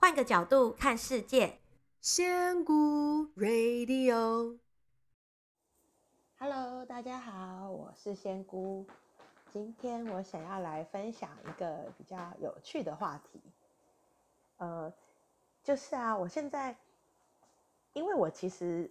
换个角度看世界，仙姑 Radio，Hello，大家好，我是仙姑。今天我想要来分享一个比较有趣的话题，呃，就是啊，我现在，因为我其实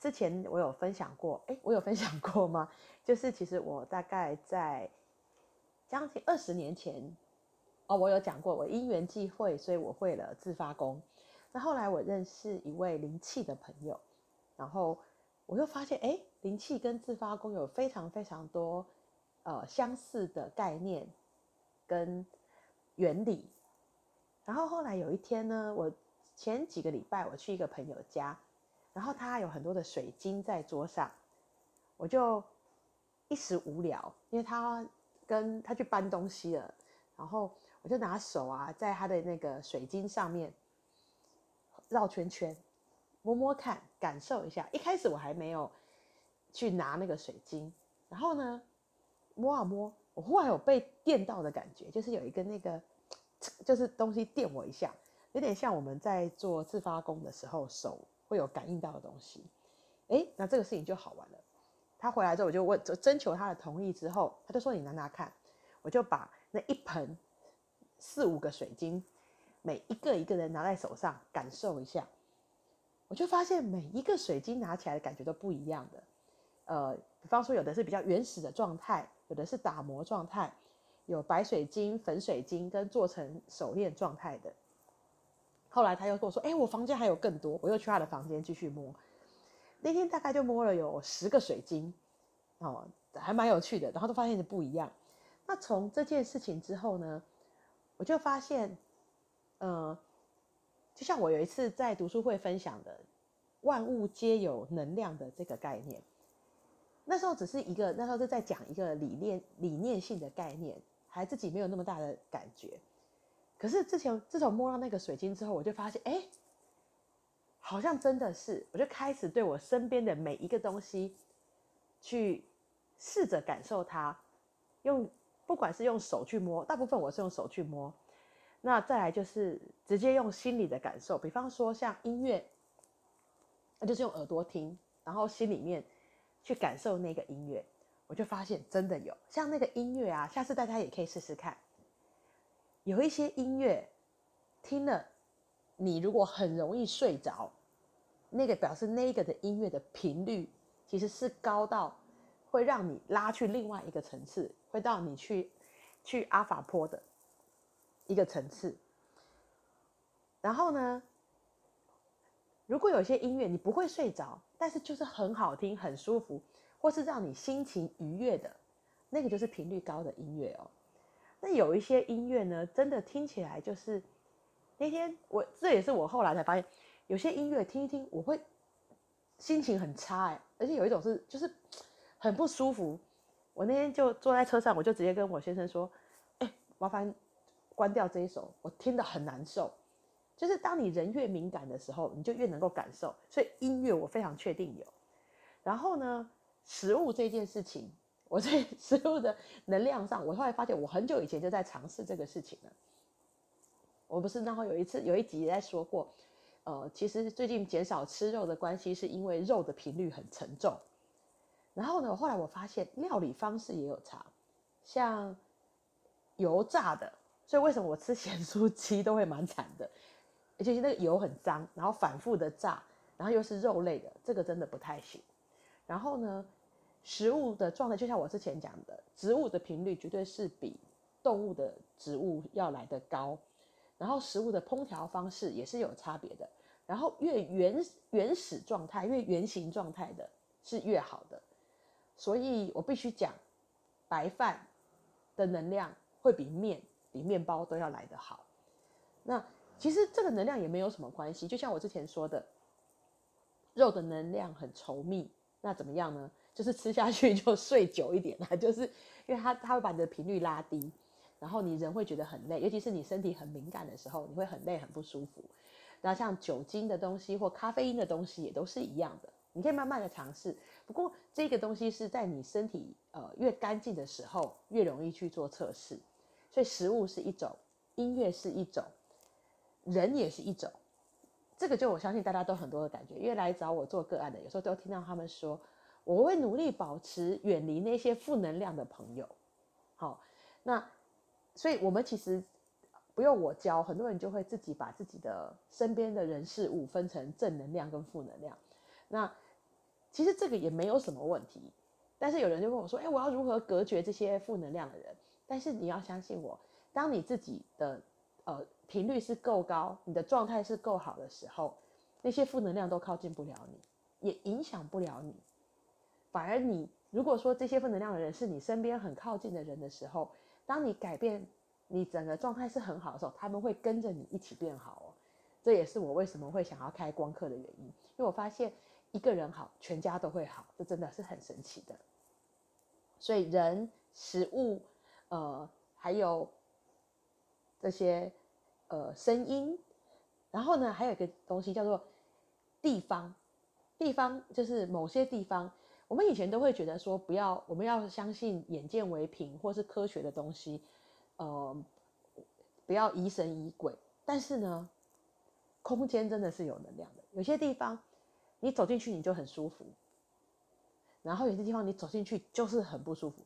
之前我有分享过，诶，我有分享过吗？就是其实我大概在将近二十年前。哦，我有讲过，我因缘际会，所以我会了自发功。那后来我认识一位灵气的朋友，然后我又发现，哎，灵气跟自发功有非常非常多呃相似的概念跟原理。然后后来有一天呢，我前几个礼拜我去一个朋友家，然后他有很多的水晶在桌上，我就一时无聊，因为他跟他去搬东西了，然后。就拿手啊，在他的那个水晶上面绕圈圈，摸摸看，感受一下。一开始我还没有去拿那个水晶，然后呢，摸啊摸，我忽然有被电到的感觉，就是有一个那个，就是东西电我一下，有点像我们在做自发功的时候手会有感应到的东西。哎，那这个事情就好玩了。他回来之后，我就问，征求他的同意之后，他就说你拿拿看，我就把那一盆。四五个水晶，每一个一个人拿在手上感受一下，我就发现每一个水晶拿起来的感觉都不一样的。呃，比方说有的是比较原始的状态，有的是打磨状态，有白水晶、粉水晶跟做成手链状态的。后来他又跟我说：“哎，我房间还有更多。”我又去他的房间继续摸。那天大概就摸了有十个水晶，哦，还蛮有趣的。然后都发现是不一样。那从这件事情之后呢？我就发现，呃，就像我有一次在读书会分享的“万物皆有能量”的这个概念，那时候只是一个，那时候是在讲一个理念、理念性的概念，还自己没有那么大的感觉。可是之前自从摸到那个水晶之后，我就发现，哎，好像真的是，我就开始对我身边的每一个东西去试着感受它，用。不管是用手去摸，大部分我是用手去摸。那再来就是直接用心里的感受，比方说像音乐，那就是用耳朵听，然后心里面去感受那个音乐，我就发现真的有像那个音乐啊，下次大家也可以试试看。有一些音乐听了，你如果很容易睡着，那个表示那个的音乐的频率其实是高到会让你拉去另外一个层次。会到你去去阿法坡的一个层次，然后呢，如果有些音乐你不会睡着，但是就是很好听、很舒服，或是让你心情愉悦的，那个就是频率高的音乐哦。那有一些音乐呢，真的听起来就是那天我这也是我后来才发现，有些音乐听一听，我会心情很差哎，而且有一种是就是很不舒服。我那天就坐在车上，我就直接跟我先生说：“哎，麻烦关掉这一首，我听得很难受。”就是当你人越敏感的时候，你就越能够感受。所以音乐我非常确定有。然后呢，食物这件事情，我在 食物的能量上，我后来发现我很久以前就在尝试这个事情了。我不是然后有一次有一集也在说过，呃，其实最近减少吃肉的关系，是因为肉的频率很沉重。然后呢，后来我发现料理方式也有差，像油炸的，所以为什么我吃 咸酥鸡都会蛮惨的，而且那个油很脏，然后反复的炸，然后又是肉类的，这个真的不太行。然后呢，食物的状态就像我之前讲的，植物的频率绝对是比动物的植物要来得高，然后食物的烹调方式也是有差别的，然后越原原始状态、越原型状态的是越好的。所以我必须讲，白饭的能量会比面、比面包都要来得好。那其实这个能量也没有什么关系，就像我之前说的，肉的能量很稠密，那怎么样呢？就是吃下去就睡久一点啦，就是因为它它会把你的频率拉低，然后你人会觉得很累，尤其是你身体很敏感的时候，你会很累很不舒服。那像酒精的东西或咖啡因的东西也都是一样的。你可以慢慢的尝试，不过这个东西是在你身体呃越干净的时候越容易去做测试，所以食物是一种，音乐是一种，人也是一种。这个就我相信大家都很多的感觉，因为来找我做个案的，有时候都听到他们说，我会努力保持远离那些负能量的朋友。好，那所以我们其实不用我教，很多人就会自己把自己的身边的人事物分成正能量跟负能量。那其实这个也没有什么问题，但是有人就问我说，哎，我要如何隔绝这些负能量的人？但是你要相信我，当你自己的呃。频率是够高，你的状态是够好的时候，那些负能量都靠近不了你，也影响不了你。反而你如果说这些负能量的人是你身边很靠近的人的时候，当你改变你整个状态是很好的时候，他们会跟着你一起变好哦。这也是我为什么会想要开光课的原因，因为我发现一个人好，全家都会好，这真的是很神奇的。所以人、食物，呃，还有这些。呃，声音，然后呢，还有一个东西叫做地方，地方就是某些地方，我们以前都会觉得说，不要，我们要相信眼见为凭或是科学的东西，呃，不要疑神疑鬼。但是呢，空间真的是有能量的，有些地方你走进去你就很舒服，然后有些地方你走进去就是很不舒服。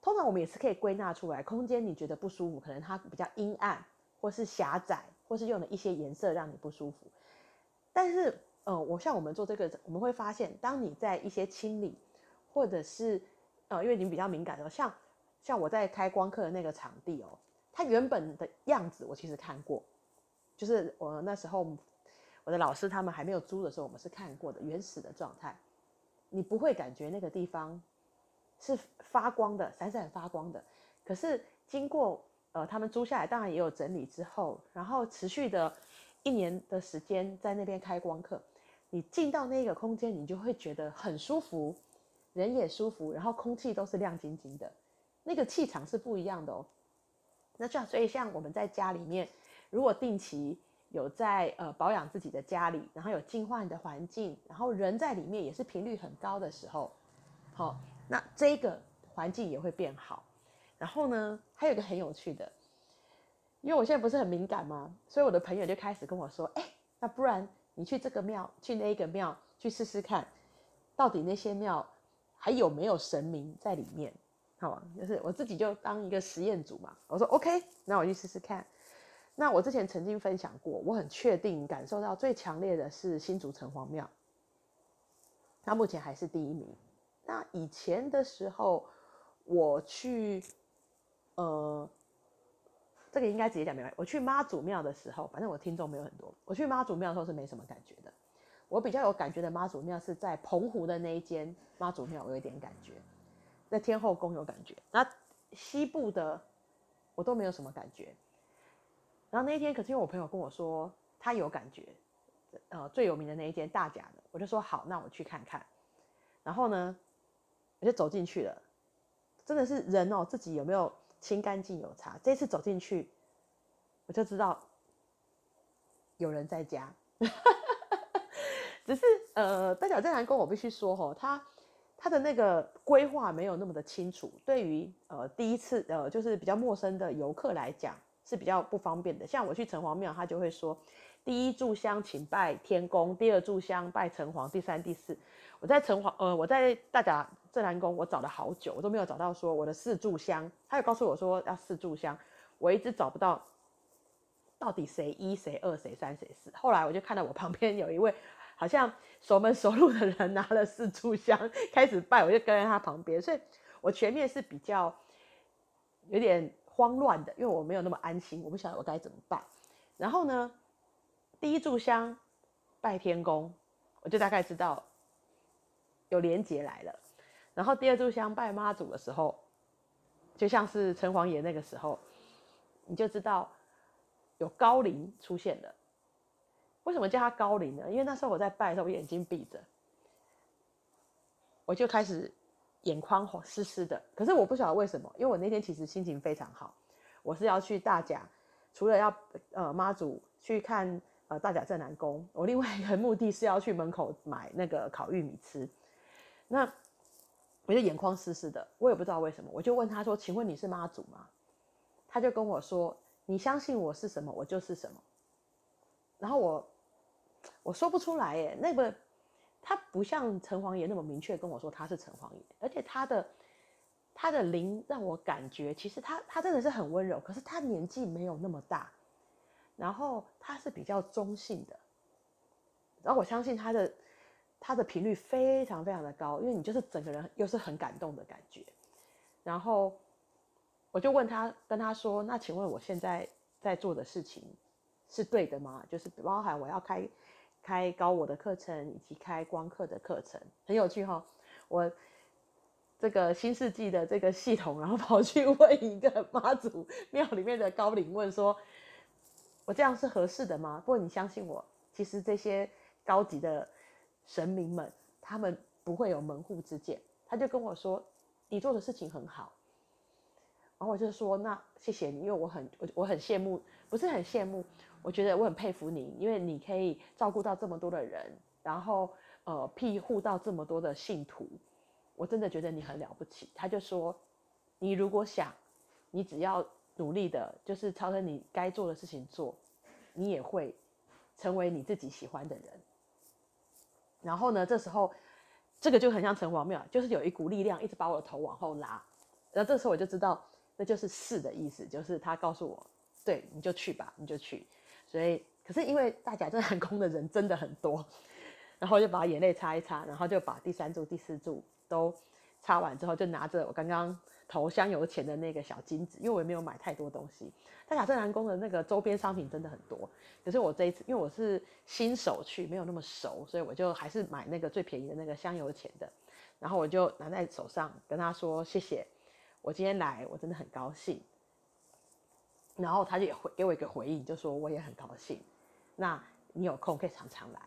通常我们也是可以归纳出来，空间你觉得不舒服，可能它比较阴暗。或是狭窄，或是用了一些颜色让你不舒服。但是，呃，我像我们做这个，我们会发现，当你在一些清理，或者是，呃，因为你比较敏感的，像像我在开光课的那个场地哦，它原本的样子我其实看过，就是我那时候我的老师他们还没有租的时候，我们是看过的原始的状态，你不会感觉那个地方是发光的，闪闪发光的。可是经过。呃，他们租下来，当然也有整理之后，然后持续的一年的时间在那边开光课。你进到那个空间，你就会觉得很舒服，人也舒服，然后空气都是亮晶晶的，那个气场是不一样的哦。那这样，所以像我们在家里面，如果定期有在呃保养自己的家里，然后有净化你的环境，然后人在里面也是频率很高的时候，好，那这个环境也会变好。然后呢，还有一个很有趣的，因为我现在不是很敏感吗？所以我的朋友就开始跟我说：“哎，那不然你去这个庙，去那个庙，去试试看，到底那些庙还有没有神明在里面？好，就是我自己就当一个实验组嘛。我说 OK，那我去试试看。那我之前曾经分享过，我很确定感受到最强烈的是新竹城隍庙，它目前还是第一名。那以前的时候，我去。呃，这个应该直接讲明白。我去妈祖庙的时候，反正我听众没有很多。我去妈祖庙的时候是没什么感觉的。我比较有感觉的妈祖庙是在澎湖的那一间妈祖庙，我有一点感觉。在天后宫有感觉，那西部的我都没有什么感觉。然后那一天，可是因为我朋友跟我说他有感觉，呃，最有名的那一间大甲的，我就说好，那我去看看。然后呢，我就走进去了，真的是人哦，自己有没有？清干净有差，这次走进去，我就知道有人在家。只是呃，大甲镇南宫我必须说吼，他他的那个规划没有那么的清楚，对于呃第一次呃就是比较陌生的游客来讲是比较不方便的。像我去城隍庙，他就会说，第一炷香请拜天公，第二炷香拜城隍，第三、第四。我在城隍呃，我在大甲。镇南宫，我找了好久，我都没有找到说我的四炷香。他有告诉我说要四炷香，我一直找不到到底谁一谁二谁三谁四。后来我就看到我旁边有一位好像熟门熟路的人拿了四炷香开始拜，我就跟在他旁边。所以我前面是比较有点慌乱的，因为我没有那么安心，我不晓得我该怎么办。然后呢，第一炷香拜天公，我就大概知道有连结来了。然后第二炷香拜妈祖的时候，就像是城隍爷那个时候，你就知道有高灵出现了。为什么叫他高灵呢？因为那时候我在拜的时候，我眼睛闭着，我就开始眼眶湿湿的。可是我不晓得为什么，因为我那天其实心情非常好。我是要去大甲，除了要呃妈祖去看呃大甲镇南宫，我另外一个目的是要去门口买那个烤玉米吃。那我就眼眶湿湿的，我也不知道为什么，我就问他说：“请问你是妈祖吗？”他就跟我说：“你相信我是什么，我就是什么。”然后我我说不出来耶，那个他不像城隍爷那么明确跟我说他是城隍爷，而且他的他的灵让我感觉，其实他他真的是很温柔，可是他年纪没有那么大，然后他是比较中性的，然后我相信他的他的频率非常非常的高，因为你就是整个人又是很感动的感觉，然后我就问他跟他说，那请问我现在在做的事情，是对的吗？就是包含我要开开高我的课程，以及开光课的课程，很有趣哈、哦。我这个新世纪的这个系统，然后跑去问一个妈祖庙里面的高灵，问说：“我这样是合适的吗？”不过你相信我，其实这些高级的神明们，他们不会有门户之见。他就跟我说：“你做的事情很好。”然后我就说：“那谢谢你，因为我很我我很羡慕，不是很羡慕。”我觉得我很佩服你，因为你可以照顾到这么多的人，然后呃庇护到这么多的信徒，我真的觉得你很了不起。他就说，你如果想，你只要努力的，就是朝着你该做的事情做，你也会成为你自己喜欢的人。然后呢，这时候这个就很像城隍庙，就是有一股力量一直把我的头往后拉。然后这时候我就知道，那就是是的意思，就是他告诉我，对，你就去吧，你就去。所以，可是因为大甲镇澜宫的人真的很多，然后就把眼泪擦一擦，然后就把第三柱、第四柱都擦完之后，就拿着我刚刚投香油钱的那个小金子，因为我也没有买太多东西。大甲镇澜宫的那个周边商品真的很多，可是我这一次因为我是新手去，没有那么熟，所以我就还是买那个最便宜的那个香油钱的，然后我就拿在手上跟他说谢谢，我今天来我真的很高兴。然后他就也回给我一个回应，就说我也很高兴，那你有空可以常常来。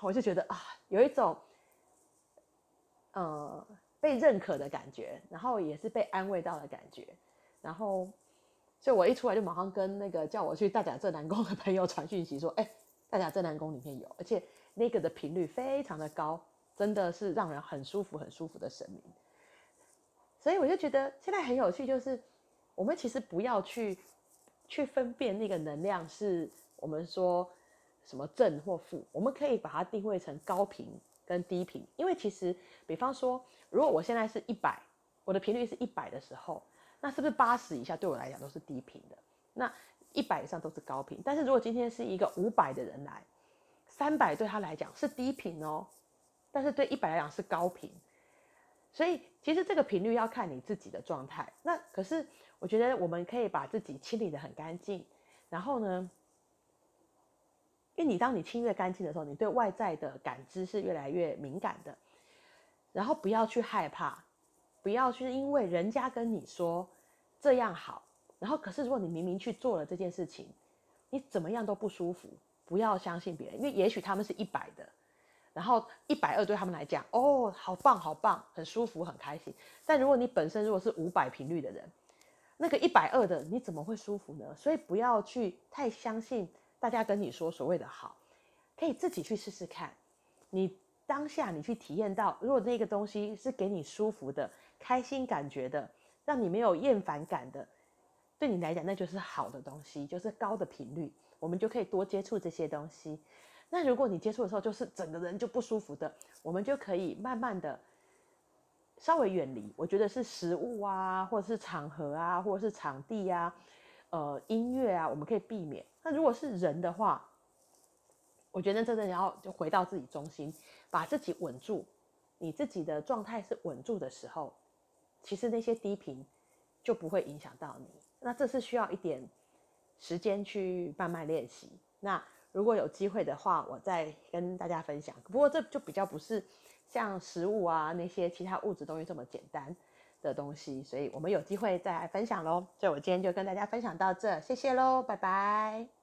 我就觉得啊，有一种呃被认可的感觉，然后也是被安慰到的感觉。然后，所以我一出来就马上跟那个叫我去大甲正南宫的朋友传讯息说，哎，大甲正南宫里面有，而且那个的频率非常的高，真的是让人很舒服、很舒服的神明。所以我就觉得现在很有趣，就是。我们其实不要去去分辨那个能量是我们说什么正或负，我们可以把它定位成高频跟低频。因为其实，比方说，如果我现在是一百，我的频率是一百的时候，那是不是八十以下对我来讲都是低频的？那一百以上都是高频。但是如果今天是一个五百的人来，三百对他来讲是低频哦，但是对一百来讲是高频。所以其实这个频率要看你自己的状态。那可是。我觉得我们可以把自己清理的很干净，然后呢，因为你当你清越干净的时候，你对外在的感知是越来越敏感的，然后不要去害怕，不要去因为人家跟你说这样好，然后可是如果你明明去做了这件事情，你怎么样都不舒服，不要相信别人，因为也许他们是一百的，然后一百二对他们来讲，哦，好棒好棒，很舒服很开心，但如果你本身如果是五百频率的人。那个一百二的你怎么会舒服呢？所以不要去太相信大家跟你说所谓的好，可以自己去试试看。你当下你去体验到，如果那个东西是给你舒服的、开心感觉的，让你没有厌烦感的，对你来讲那就是好的东西，就是高的频率。我们就可以多接触这些东西。那如果你接触的时候就是整个人就不舒服的，我们就可以慢慢的。稍微远离，我觉得是食物啊，或者是场合啊，或者是场地啊，呃，音乐啊，我们可以避免。那如果是人的话，我觉得真的要就回到自己中心，把自己稳住。你自己的状态是稳住的时候，其实那些低频就不会影响到你。那这是需要一点时间去慢慢练习。那如果有机会的话，我再跟大家分享。不过这就比较不是。像食物啊，那些其他物质东西这么简单的东西，所以我们有机会再来分享喽。所以我今天就跟大家分享到这，谢谢喽，拜拜。